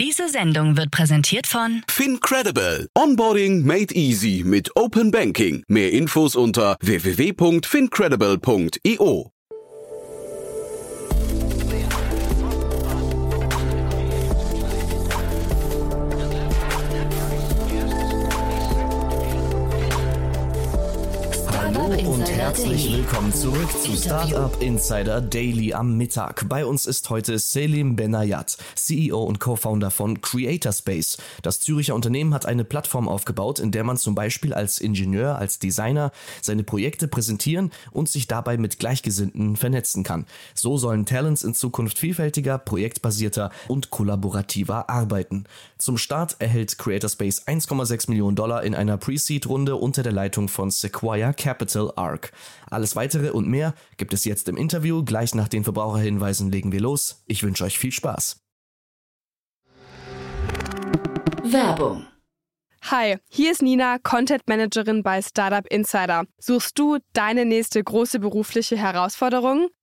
Diese Sendung wird präsentiert von FinCredible. Onboarding made easy mit Open Banking. Mehr Infos unter www.fincredible.io. herzlich willkommen zurück zu Startup Insider Daily am Mittag. Bei uns ist heute Selim Benayat, CEO und Co-Founder von Creatorspace. Das Züricher Unternehmen hat eine Plattform aufgebaut, in der man zum Beispiel als Ingenieur, als Designer seine Projekte präsentieren und sich dabei mit Gleichgesinnten vernetzen kann. So sollen Talents in Zukunft vielfältiger, projektbasierter und kollaborativer arbeiten. Zum Start erhält Creatorspace 1,6 Millionen Dollar in einer Pre-Seed-Runde unter der Leitung von Sequoia Capital Arc. Alles weitere und mehr gibt es jetzt im Interview. Gleich nach den Verbraucherhinweisen legen wir los. Ich wünsche euch viel Spaß. Werbung. Hi, hier ist Nina, Content Managerin bei Startup Insider. Suchst du deine nächste große berufliche Herausforderung?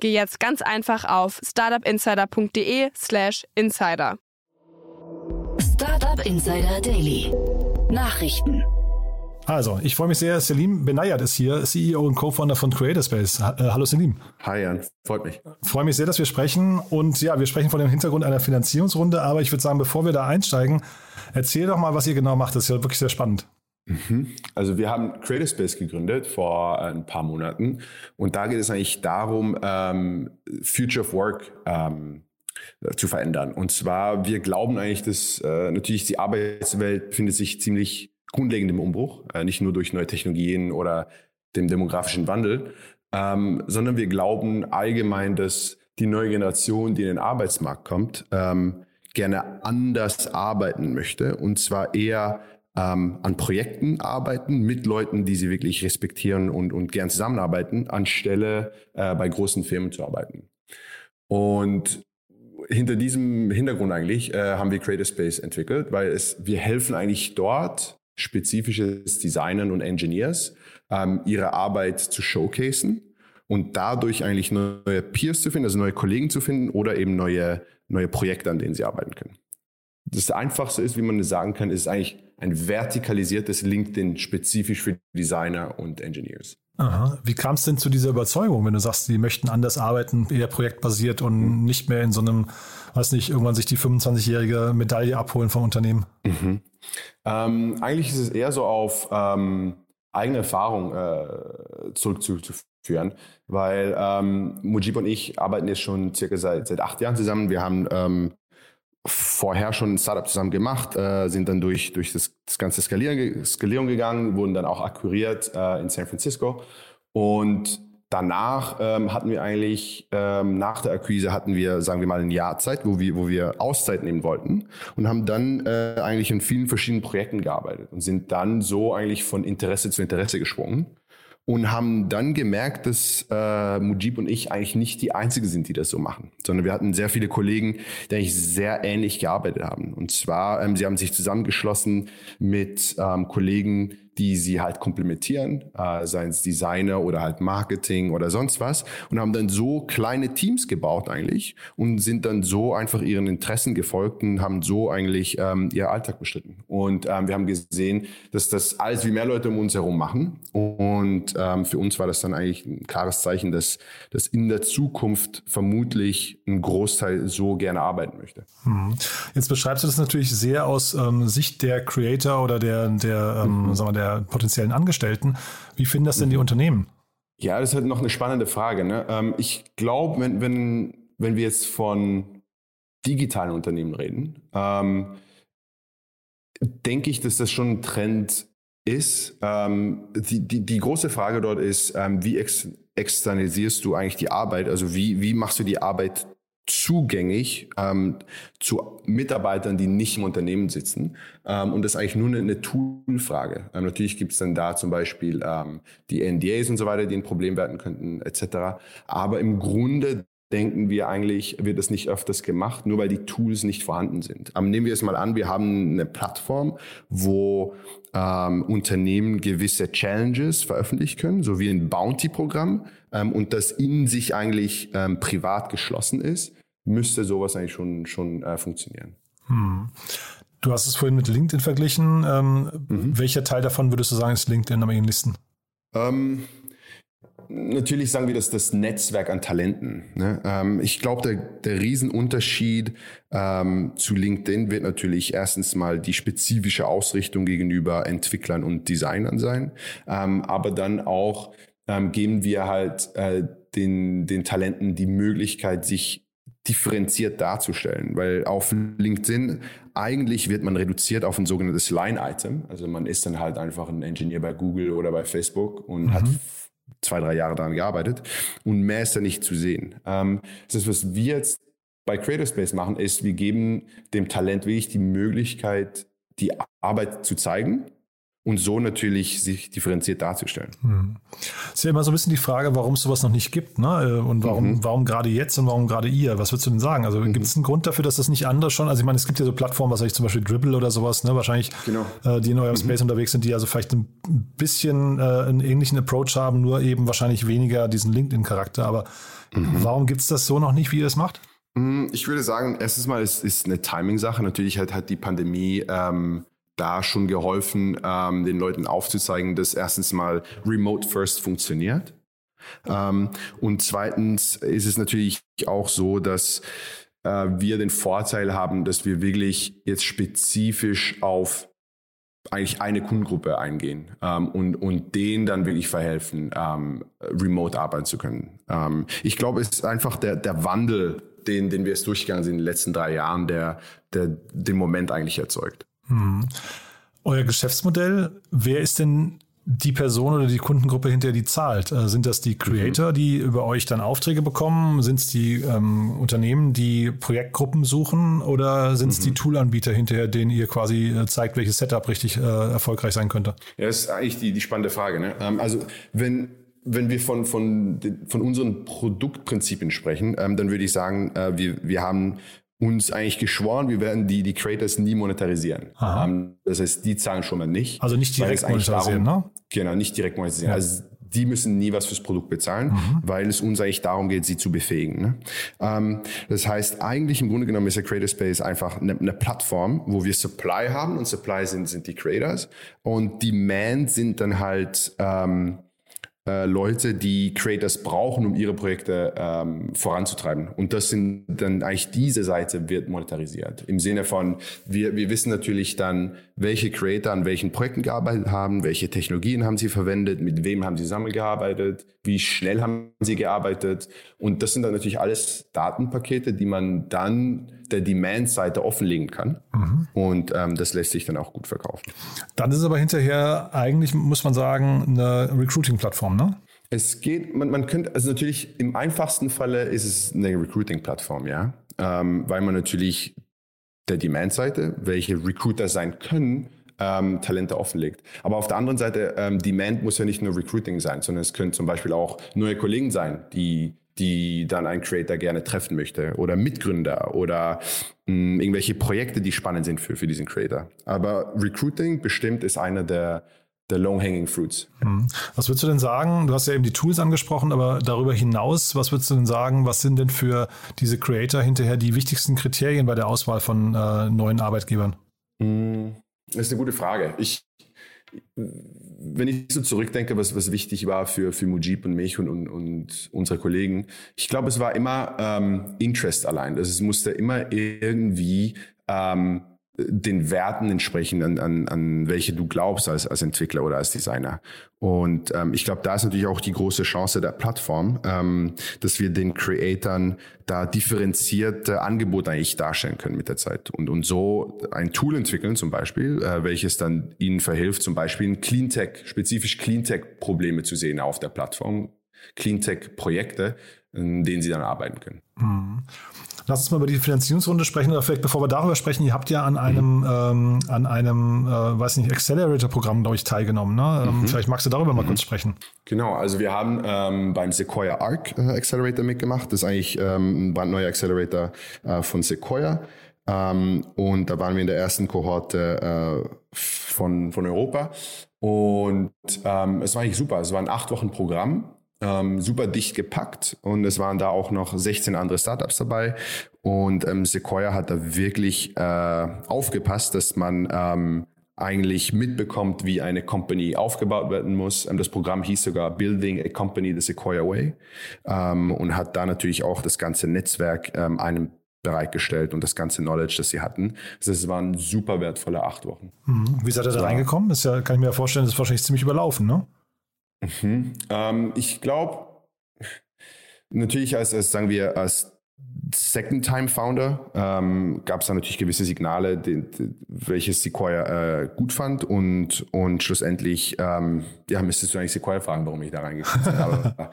geh jetzt ganz einfach auf startupinsider.de/slash insider. Startup Insider Daily. Nachrichten. Also, ich freue mich sehr. Selim Benayat ist hier, CEO und Co-Founder von Creatorspace. Äh, hallo Selim. Hi Jan, freut mich. Freue mich sehr, dass wir sprechen. Und ja, wir sprechen von dem Hintergrund einer Finanzierungsrunde. Aber ich würde sagen, bevor wir da einsteigen, erzähl doch mal, was ihr genau macht. Das ist ja wirklich sehr spannend. Mhm. Also wir haben Creatorspace gegründet vor ein paar Monaten. Und da geht es eigentlich darum, ähm, Future of Work ähm, zu verändern. Und zwar, wir glauben eigentlich, dass äh, natürlich die Arbeitswelt befindet sich ziemlich grundlegend im Umbruch, äh, nicht nur durch neue Technologien oder dem demografischen Wandel, ähm, sondern wir glauben allgemein, dass die neue Generation, die in den Arbeitsmarkt kommt, ähm, gerne anders arbeiten möchte und zwar eher ähm, an Projekten arbeiten mit Leuten, die sie wirklich respektieren und, und gern zusammenarbeiten, anstelle äh, bei großen Firmen zu arbeiten. Und hinter diesem Hintergrund eigentlich äh, haben wir Creator Space entwickelt, weil es, wir helfen eigentlich dort spezifisches Designern und Engineers, ähm, ihre Arbeit zu showcasen und dadurch eigentlich neue Peers zu finden, also neue Kollegen zu finden oder eben neue, neue Projekte, an denen sie arbeiten können. Das Einfachste ist, wie man es sagen kann, ist eigentlich ein vertikalisiertes LinkedIn spezifisch für Designer und Engineers. Aha. Wie kam es denn zu dieser Überzeugung, wenn du sagst, die möchten anders arbeiten, eher projektbasiert und mhm. nicht mehr in so einem, weiß nicht, irgendwann sich die 25-jährige Medaille abholen vom Unternehmen? Mhm. Ähm, eigentlich ist es eher so auf ähm, eigene Erfahrung äh, zurückzuführen, weil ähm, Mujib und ich arbeiten jetzt schon circa seit, seit acht Jahren zusammen. Wir haben ähm, vorher schon ein Startup zusammen gemacht, äh, sind dann durch, durch das, das ganze Skalieren, Skalierung gegangen, wurden dann auch akquiriert äh, in San Francisco. Und danach ähm, hatten wir eigentlich, ähm, nach der Akquise hatten wir, sagen wir mal, ein Jahr Zeit, wo wir, wo wir Auszeit nehmen wollten und haben dann äh, eigentlich in vielen verschiedenen Projekten gearbeitet und sind dann so eigentlich von Interesse zu Interesse geschwungen und haben dann gemerkt, dass äh, Mujib und ich eigentlich nicht die Einzigen sind, die das so machen, sondern wir hatten sehr viele Kollegen, die eigentlich sehr ähnlich gearbeitet haben. Und zwar, ähm, sie haben sich zusammengeschlossen mit ähm, Kollegen, die sie halt komplementieren, äh, seien es Designer oder halt Marketing oder sonst was und haben dann so kleine Teams gebaut eigentlich und sind dann so einfach ihren Interessen gefolgt und haben so eigentlich ähm, ihr Alltag bestritten. Und ähm, wir haben gesehen, dass das alles wie mehr Leute um uns herum machen und ähm, für uns war das dann eigentlich ein klares Zeichen, dass, dass in der Zukunft vermutlich ein Großteil so gerne arbeiten möchte. Hm. Jetzt beschreibst du das natürlich sehr aus ähm, Sicht der Creator oder der, der, ähm, mhm. sagen wir, der potenziellen Angestellten. Wie finden das denn die mhm. Unternehmen? Ja, das ist halt noch eine spannende Frage. Ne? Ähm, ich glaube, wenn, wenn, wenn wir jetzt von digitalen Unternehmen reden, ähm, denke ich, dass das schon ein Trend ist. Ähm, die, die, die große Frage dort ist, ähm, wie ex externalisierst du eigentlich die Arbeit? Also wie, wie machst du die Arbeit zugänglich ähm, zu Mitarbeitern, die nicht im Unternehmen sitzen. Ähm, und das ist eigentlich nur eine, eine Toolfrage. Ähm, natürlich gibt es dann da zum Beispiel ähm, die NDAs und so weiter, die ein Problem werden könnten, etc. Aber im Grunde denken wir eigentlich, wird das nicht öfters gemacht, nur weil die Tools nicht vorhanden sind. Aber nehmen wir es mal an, wir haben eine Plattform, wo ähm, Unternehmen gewisse Challenges veröffentlichen können, so wie ein Bounty-Programm, ähm, und das in sich eigentlich ähm, privat geschlossen ist, müsste sowas eigentlich schon, schon äh, funktionieren. Hm. Du hast es vorhin mit LinkedIn verglichen. Ähm, mhm. Welcher Teil davon würdest du sagen, ist LinkedIn am ähnlichsten? Ähm, natürlich sagen wir das das Netzwerk an Talenten. Ne? Ähm, ich glaube, der, der Riesenunterschied ähm, zu LinkedIn wird natürlich erstens mal die spezifische Ausrichtung gegenüber Entwicklern und Designern sein, ähm, aber dann auch ähm, geben wir halt äh, den, den Talenten die Möglichkeit, sich differenziert darzustellen, weil auf LinkedIn eigentlich wird man reduziert auf ein sogenanntes Line-Item. Also man ist dann halt einfach ein Engineer bei Google oder bei Facebook und mhm. hat zwei, drei Jahre daran gearbeitet und mehr ist da nicht zu sehen. Ähm, das, was wir jetzt bei Creator Space machen, ist, wir geben dem Talent wirklich die Möglichkeit, die Arbeit zu zeigen und so natürlich sich differenziert darzustellen. Hm. Ist ja immer so ein bisschen die Frage, warum es sowas noch nicht gibt, ne? Äh, und warum, mhm. warum gerade jetzt und warum gerade ihr? Was würdest du denn sagen? Also mhm. gibt es einen Grund dafür, dass das nicht anders schon? Also ich meine, es gibt ja so Plattformen, was weiß ich, zum Beispiel Dribble oder sowas, ne? Wahrscheinlich, genau. äh, die in eurem mhm. Space unterwegs sind, die also vielleicht ein bisschen äh, einen ähnlichen Approach haben, nur eben wahrscheinlich weniger diesen LinkedIn-Charakter. Aber mhm. warum gibt es das so noch nicht, wie ihr es macht? Mm, ich würde sagen, erstens mal, es ist eine Timing-Sache. Natürlich hat, hat die Pandemie ähm, da schon geholfen, ähm, den Leuten aufzuzeigen, dass erstens mal Remote First funktioniert. Ähm, und zweitens ist es natürlich auch so, dass äh, wir den Vorteil haben, dass wir wirklich jetzt spezifisch auf eigentlich eine Kundengruppe eingehen ähm, und, und denen dann wirklich verhelfen, ähm, remote arbeiten zu können. Ähm, ich glaube, es ist einfach der, der Wandel, den, den wir jetzt durchgegangen sind in den letzten drei Jahren, der, der den Moment eigentlich erzeugt. Hm. Euer Geschäftsmodell, wer ist denn die Person oder die Kundengruppe, hinter die zahlt? Äh, sind das die Creator, die über euch dann Aufträge bekommen? Sind es die ähm, Unternehmen, die Projektgruppen suchen? Oder sind es mhm. die Toolanbieter hinterher, denen ihr quasi äh, zeigt, welches Setup richtig äh, erfolgreich sein könnte? Ja, das ist eigentlich die, die spannende Frage. Ne? Ähm, also wenn, wenn wir von, von, von unseren Produktprinzipien sprechen, ähm, dann würde ich sagen, äh, wir, wir haben uns eigentlich geschworen, wir werden die, die Creators nie monetarisieren. Um, das heißt, die zahlen schon mal nicht. Also nicht direkt monetarisieren, darum, ne? Genau, nicht direkt monetarisieren. Ja. Also die müssen nie was fürs Produkt bezahlen, mhm. weil es uns eigentlich darum geht, sie zu befähigen. Ne? Ähm, das heißt, eigentlich im Grunde genommen ist der Creator Space einfach eine, eine, Plattform, wo wir Supply haben und Supply sind, sind die Creators und Demand sind dann halt ähm, äh, Leute, die Creators brauchen, um ihre Projekte ähm, voranzutreiben. Und das sind dann eigentlich diese Seite wird monetarisiert. Im Sinne von, wir, wir wissen natürlich dann, welche Creator an welchen Projekten gearbeitet haben, welche Technologien haben sie verwendet, mit wem haben sie zusammengearbeitet, wie schnell haben sie gearbeitet. Und das sind dann natürlich alles Datenpakete, die man dann der Demand-Seite offenlegen kann. Mhm. Und ähm, das lässt sich dann auch gut verkaufen. Dann ist es aber hinterher eigentlich, muss man sagen, eine Recruiting-Plattform, ne? Es geht, man, man könnte, also natürlich im einfachsten Falle ist es eine Recruiting-Plattform, ja. Ähm, weil man natürlich der Demand-Seite, welche Recruiter sein können, ähm, Talente offenlegt. Aber auf der anderen Seite, ähm, Demand muss ja nicht nur Recruiting sein, sondern es können zum Beispiel auch neue Kollegen sein, die die dann ein Creator gerne treffen möchte oder Mitgründer oder mh, hm, irgendwelche Projekte, die spannend sind für, für diesen Creator. Aber Recruiting bestimmt ist einer der, der Low-Hanging Fruits. Hm. Was würdest du denn sagen? Du hast ja eben die Tools angesprochen, aber darüber hinaus, was würdest du denn sagen, was sind denn für diese Creator hinterher die wichtigsten Kriterien bei der Auswahl von äh, neuen Arbeitgebern? Hm, das ist eine gute Frage. Ich, wenn ich so zurückdenke, was, was wichtig war für, für Mujib und mich und, und, und unsere Kollegen, ich glaube, es war immer ähm, Interest allein. Also es musste immer irgendwie ähm, den Werten entsprechen, an, an, an welche du glaubst als, als Entwickler oder als Designer. Und ähm, ich glaube, da ist natürlich auch die große Chance der Plattform, ähm, dass wir den Creatoren da differenzierte Angebote eigentlich darstellen können mit der Zeit. Und, und so ein Tool entwickeln zum Beispiel, äh, welches dann ihnen verhilft, zum Beispiel Cleantech, spezifisch Cleantech-Probleme zu sehen auf der Plattform, Cleantech-Projekte, in denen sie dann arbeiten können. Lass uns mal über die Finanzierungsrunde sprechen oder vielleicht bevor wir darüber sprechen, ihr habt ja an einem, mhm. ähm, an einem, äh, weiß nicht, Accelerator-Programm, glaube ich, teilgenommen. Ne? Ähm, mhm. Vielleicht magst du darüber mal mhm. kurz sprechen. Genau, also wir haben ähm, beim Sequoia Arc äh, Accelerator mitgemacht. Das ist eigentlich ähm, ein brandneuer Accelerator äh, von Sequoia. Ähm, und da waren wir in der ersten Kohorte äh, von, von Europa. Und ähm, es war eigentlich super. Es war ein acht Wochen Programm ähm, super dicht gepackt und es waren da auch noch 16 andere Startups dabei und ähm, Sequoia hat da wirklich äh, aufgepasst, dass man ähm, eigentlich mitbekommt, wie eine Company aufgebaut werden muss. Ähm, das Programm hieß sogar Building a Company the Sequoia Way ähm, und hat da natürlich auch das ganze Netzwerk ähm, einem bereitgestellt und das ganze Knowledge, das sie hatten. Also es waren super wertvolle acht Wochen. Mhm. Wie seid ihr da reingekommen? Ist ja, kann ich mir ja vorstellen, das ist wahrscheinlich ziemlich überlaufen, ne? Mhm. Ähm, ich glaube, natürlich als, als, sagen wir, als Second-Time-Founder ähm, gab es da natürlich gewisse Signale, die, die, welches Sequoia äh, gut fand und, und schlussendlich, ähm, ja, müsstest du eigentlich Sequoia fragen, warum ich da reingekommen bin. Aber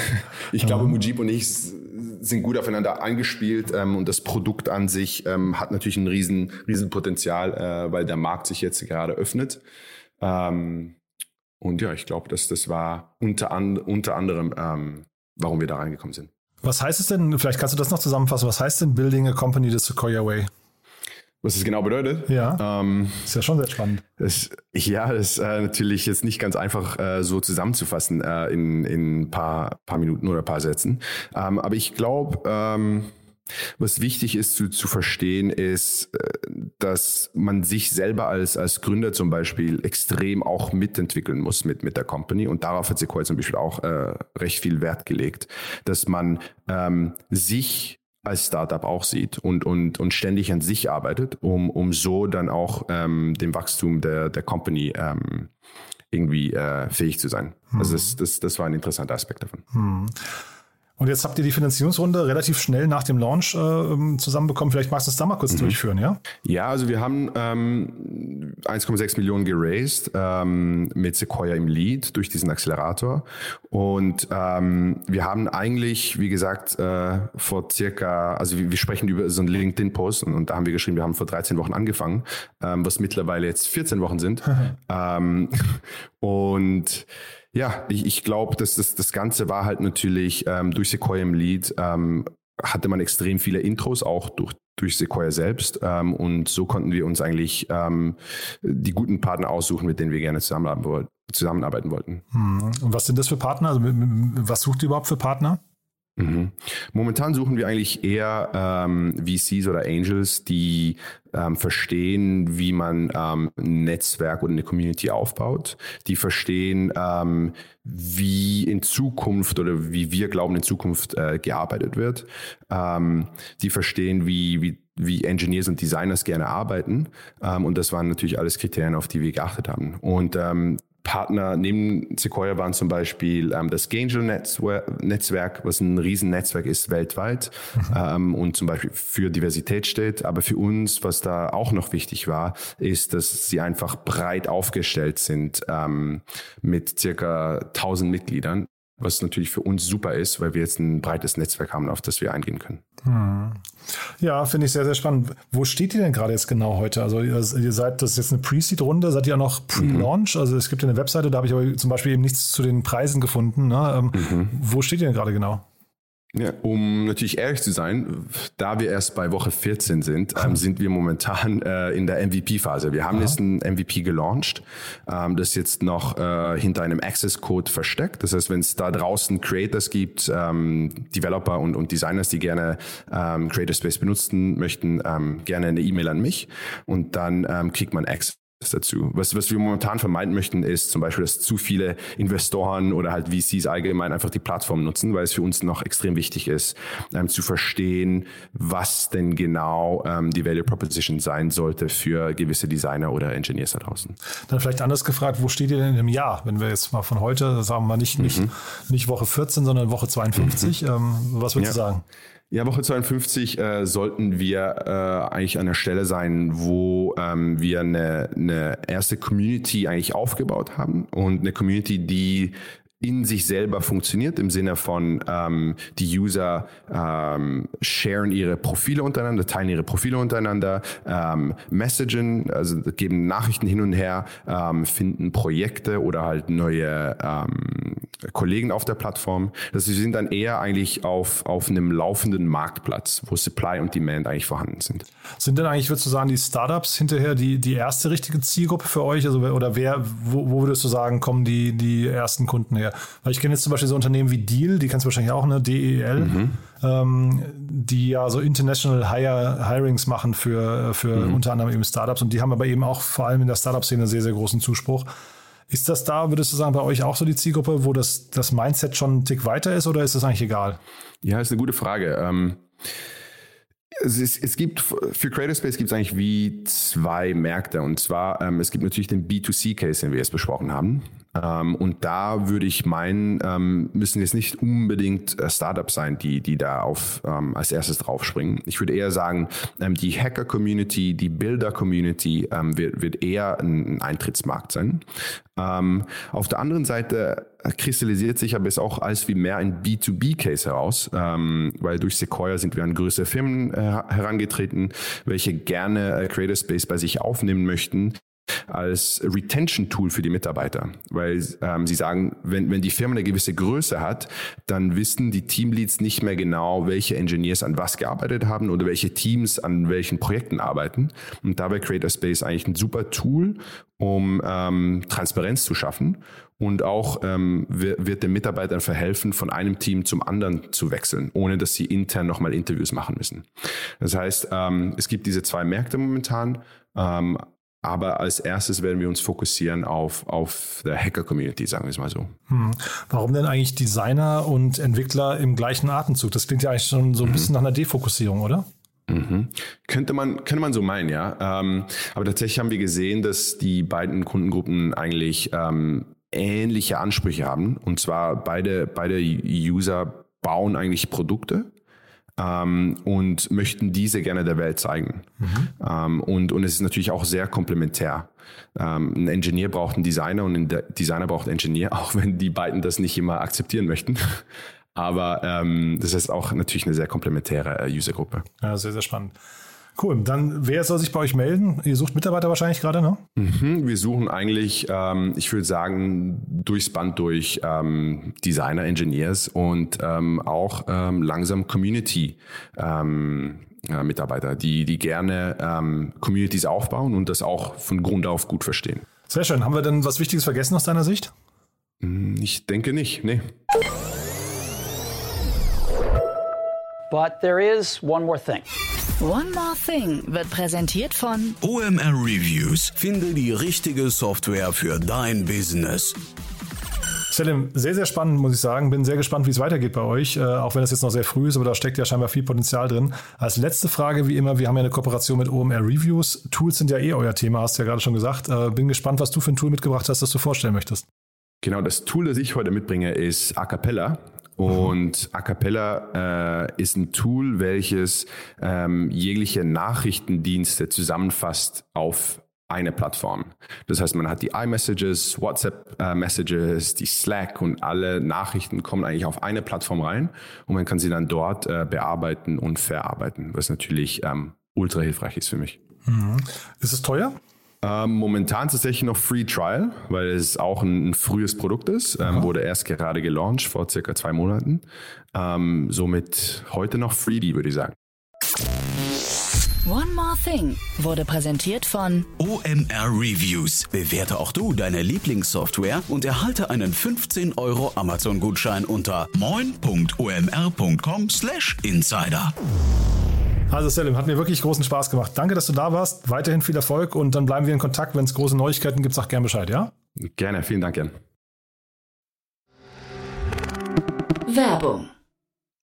ich glaube, Mujib und ich sind gut aufeinander eingespielt ähm, und das Produkt an sich ähm, hat natürlich ein riesen, riesen Potenzial, äh, weil der Markt sich jetzt gerade öffnet. Ähm, und ja, ich glaube, dass das war unter, an, unter anderem, ähm, warum wir da reingekommen sind. Was heißt es denn, vielleicht kannst du das noch zusammenfassen, was heißt denn Building a Company the Sequoia Way? Was das genau bedeutet? Ja. Ähm, ist ja schon sehr spannend. Das, ja, das ist äh, natürlich jetzt nicht ganz einfach äh, so zusammenzufassen äh, in, in ein paar, paar Minuten oder ein paar Sätzen. Ähm, aber ich glaube, ähm, was wichtig ist zu, zu verstehen, ist, äh, dass man sich selber als, als Gründer zum Beispiel extrem auch mitentwickeln muss mit, mit der Company. Und darauf hat Sequoia zum Beispiel auch äh, recht viel Wert gelegt, dass man ähm, sich als Startup auch sieht und, und, und ständig an sich arbeitet, um, um so dann auch ähm, dem Wachstum der, der Company ähm, irgendwie äh, fähig zu sein. Also hm. Also das, das, das war ein interessanter Aspekt davon. Hm. Und jetzt habt ihr die Finanzierungsrunde relativ schnell nach dem Launch äh, ähm, zusammenbekommen. Vielleicht magst du es da mal kurz mhm. durchführen, ja? Ja, also wir haben ähm, 1,6 Millionen geraced ähm, mit Sequoia im Lead durch diesen Accelerator. Und ähm, wir haben eigentlich, wie gesagt, äh, vor circa, also wir, wir sprechen über so einen LinkedIn-Post und, und, da haben wir geschrieben, wir haben vor 13 Wochen angefangen, ähm, was mittlerweile jetzt 14 Wochen sind. ähm, und ja, ich, ich glaube, dass das, das Ganze war halt natürlich ähm, durch Sequoia im Lead, ähm, hatte man extrem viele Intros, auch durch, durch Sequoia selbst. Ähm, und so konnten wir uns eigentlich ähm, die guten Partner aussuchen, mit denen wir gerne zusammenarbeiten, zusammenarbeiten wollten. Hm. Und was sind das für Partner? Also, was sucht ihr überhaupt für Partner? Mhm. Momentan suchen wir eigentlich eher ähm, VCs oder Angels, die ähm, verstehen, wie man ähm, ein Netzwerk oder eine Community aufbaut, die verstehen, ähm, wie in Zukunft oder wie wir glauben, in Zukunft äh, gearbeitet wird, ähm, die verstehen, wie, wie wie Engineers und Designers gerne arbeiten. Ähm, und das waren natürlich alles Kriterien, auf die wir geachtet haben. Und ähm, Partner neben Sequoia waren zum Beispiel ähm, das Angel-Netzwerk, was ein Riesennetzwerk ist weltweit mhm. ähm, und zum Beispiel für Diversität steht. Aber für uns, was da auch noch wichtig war, ist, dass sie einfach breit aufgestellt sind ähm, mit circa 1000 Mitgliedern was natürlich für uns super ist, weil wir jetzt ein breites Netzwerk haben, auf das wir eingehen können. Hm. Ja, finde ich sehr, sehr spannend. Wo steht ihr denn gerade jetzt genau heute? Also ihr, ihr seid, das ist jetzt eine Pre-Seed-Runde, seid ihr ja noch Pre-Launch? Mhm. Also es gibt ja eine Webseite, da habe ich aber zum Beispiel eben nichts zu den Preisen gefunden. Ne? Ähm, mhm. Wo steht ihr denn gerade genau? Ja, um natürlich ehrlich zu sein, da wir erst bei Woche 14 sind, ähm, sind wir momentan äh, in der MVP-Phase. Wir haben Aha. jetzt ein MVP gelauncht, ähm, das jetzt noch äh, hinter einem Access-Code versteckt. Das heißt, wenn es da draußen Creators gibt, ähm, Developer und, und Designers, die gerne ähm, Creator Space benutzen möchten, ähm, gerne eine E-Mail an mich und dann ähm, kriegt man Access dazu. Was, was wir momentan vermeiden möchten, ist zum Beispiel, dass zu viele Investoren oder halt VCs allgemein einfach die Plattform nutzen, weil es für uns noch extrem wichtig ist, ähm, zu verstehen, was denn genau ähm, die Value Proposition sein sollte für gewisse Designer oder Engineers da draußen. Dann vielleicht anders gefragt, wo steht ihr denn im Jahr? Wenn wir jetzt mal von heute, sagen wir nicht, mhm. nicht, nicht Woche 14, sondern Woche 52, mhm. ähm, was würdest ja. du sagen? Ja, Woche 52 äh, sollten wir äh, eigentlich an der Stelle sein, wo ähm, wir eine, eine erste Community eigentlich aufgebaut haben und eine Community, die in sich selber funktioniert, im Sinne von ähm, die User ähm, sharen ihre Profile untereinander, teilen ihre Profile untereinander, ähm, messagen, also geben Nachrichten hin und her, ähm, finden Projekte oder halt neue ähm, Kollegen auf der Plattform. Das sie sind dann eher eigentlich auf, auf einem laufenden Marktplatz, wo Supply und Demand eigentlich vorhanden sind. Sind denn eigentlich, würdest du sagen, die Startups hinterher die, die erste richtige Zielgruppe für euch? Also, oder wer, wo, wo würdest du sagen, kommen die, die ersten Kunden her? Weil ich kenne jetzt zum Beispiel so Unternehmen wie Deal, die kennst du wahrscheinlich auch, ne? DEL, mhm. ähm, die ja so International Hire, Hirings machen für, für mhm. unter anderem eben Startups und die haben aber eben auch vor allem in der Startup-Szene sehr, sehr großen Zuspruch. Ist das da, würdest du sagen, bei euch auch so die Zielgruppe, wo das, das Mindset schon einen Tick weiter ist oder ist das eigentlich egal? Ja, ist eine gute Frage. Ähm es, ist, es, gibt für Creator Space gibt es eigentlich wie zwei Märkte. Und zwar, ähm, es gibt natürlich den B2C-Case, den wir jetzt besprochen haben. Ähm, und da würde ich meinen, ähm, müssen jetzt nicht unbedingt äh, Startups sein, die, die da auf, ähm, als erstes draufspringen. Ich würde eher sagen, ähm, die Hacker-Community, die Builder-Community ähm, wird, wird eher ein Eintrittsmarkt sein. Ähm, auf der anderen Seite kristallisiert sich aber es auch als wie mehr ein B2B-Case heraus, ähm, weil durch Sequoia sind wir an größere Firmen äh, herangetreten, welche gerne äh, Creator Space bei sich aufnehmen möchten, als Retention-Tool für die Mitarbeiter, weil ähm, sie sagen, wenn, wenn die Firma eine gewisse Größe hat, dann wissen die Teamleads nicht mehr genau, welche Engineers an was gearbeitet haben oder welche Teams an welchen Projekten arbeiten. Und dabei Creator Space eigentlich ein super Tool, um ähm, Transparenz zu schaffen und auch ähm, wird, den Mitarbeitern verhelfen, von einem Team zum anderen zu wechseln, ohne dass sie intern nochmal Interviews machen müssen. Das heißt, ähm, es gibt diese zwei Märkte momentan. Ähm, aber als erstes werden wir uns fokussieren auf, auf der Hacker-Community, sagen wir es mal so. Hm. Warum denn eigentlich Designer und Entwickler im gleichen Atemzug? Das klingt ja eigentlich schon so ein mhm. bisschen nach einer Defokussierung, oder? Mhm. Könnte man, könnte man so meinen, ja. Ähm, aber tatsächlich haben wir gesehen, dass die beiden Kundengruppen eigentlich ähm, ähnliche Ansprüche haben. Und zwar beide, beide User bauen eigentlich Produkte ähm, und möchten diese gerne der Welt zeigen. Mhm. Ähm, und, und es ist natürlich auch sehr komplementär. Ähm, ein Engineer braucht einen Designer und ein Designer braucht einen Engineer, auch wenn die beiden das nicht immer akzeptieren möchten. Aber ähm, das ist auch natürlich eine sehr komplementäre äh, Usergruppe. Ja, sehr, sehr spannend. Cool. Dann, wer soll sich bei euch melden? Ihr sucht Mitarbeiter wahrscheinlich gerade, ne? Mhm, wir suchen eigentlich, ähm, ich würde sagen, durchs Band durch ähm, Designer, Engineers und ähm, auch ähm, langsam Community. Ähm, äh, Mitarbeiter, die, die gerne ähm, Communities aufbauen und das auch von Grund auf gut verstehen. Sehr schön. Haben wir denn was Wichtiges vergessen aus deiner Sicht? Hm, ich denke nicht, nee. But there is one more thing. One More Thing wird präsentiert von OMR Reviews. Finde die richtige Software für dein Business. Selim, sehr, sehr spannend, muss ich sagen. Bin sehr gespannt, wie es weitergeht bei euch, äh, auch wenn es jetzt noch sehr früh ist, aber da steckt ja scheinbar viel Potenzial drin. Als letzte Frage, wie immer, wir haben ja eine Kooperation mit OMR Reviews. Tools sind ja eh euer Thema, hast du ja gerade schon gesagt. Äh, bin gespannt, was du für ein Tool mitgebracht hast, das du vorstellen möchtest. Genau, das Tool, das ich heute mitbringe, ist Acapella. Und A Cappella äh, ist ein Tool, welches ähm, jegliche Nachrichtendienste zusammenfasst auf eine Plattform. Das heißt, man hat die iMessages, WhatsApp-Messages, äh, die Slack und alle Nachrichten kommen eigentlich auf eine Plattform rein und man kann sie dann dort äh, bearbeiten und verarbeiten, was natürlich ähm, ultra hilfreich ist für mich. Mhm. Ist es teuer? Ähm, momentan tatsächlich noch Free Trial, weil es auch ein, ein frühes Produkt ist. Ähm, wurde erst gerade gelauncht vor circa zwei Monaten. Ähm, somit heute noch Freebie, würde ich sagen. One More Thing wurde präsentiert von OMR Reviews. Bewerte auch du deine Lieblingssoftware und erhalte einen 15 Euro Amazon-Gutschein unter moin.omr.com/insider. Also Selim, hat mir wirklich großen Spaß gemacht. Danke, dass du da warst. Weiterhin viel Erfolg und dann bleiben wir in Kontakt. Wenn es große Neuigkeiten gibt, sag gern Bescheid, ja? Gerne, vielen Dank, Jan. Werbung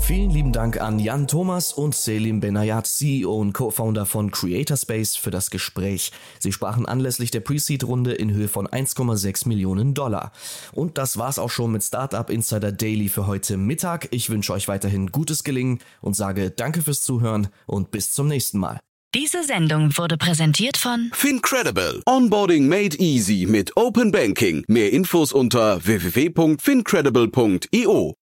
Vielen lieben Dank an Jan Thomas und Selim Benayat, CEO und Co-Founder von Creatorspace, für das Gespräch. Sie sprachen anlässlich der Pre-Seed-Runde in Höhe von 1,6 Millionen Dollar. Und das war's auch schon mit Startup Insider Daily für heute Mittag. Ich wünsche euch weiterhin gutes Gelingen und sage Danke fürs Zuhören und bis zum nächsten Mal. Diese Sendung wurde präsentiert von Fincredible. Onboarding made easy mit Open Banking. Mehr Infos unter www.fincredible.io.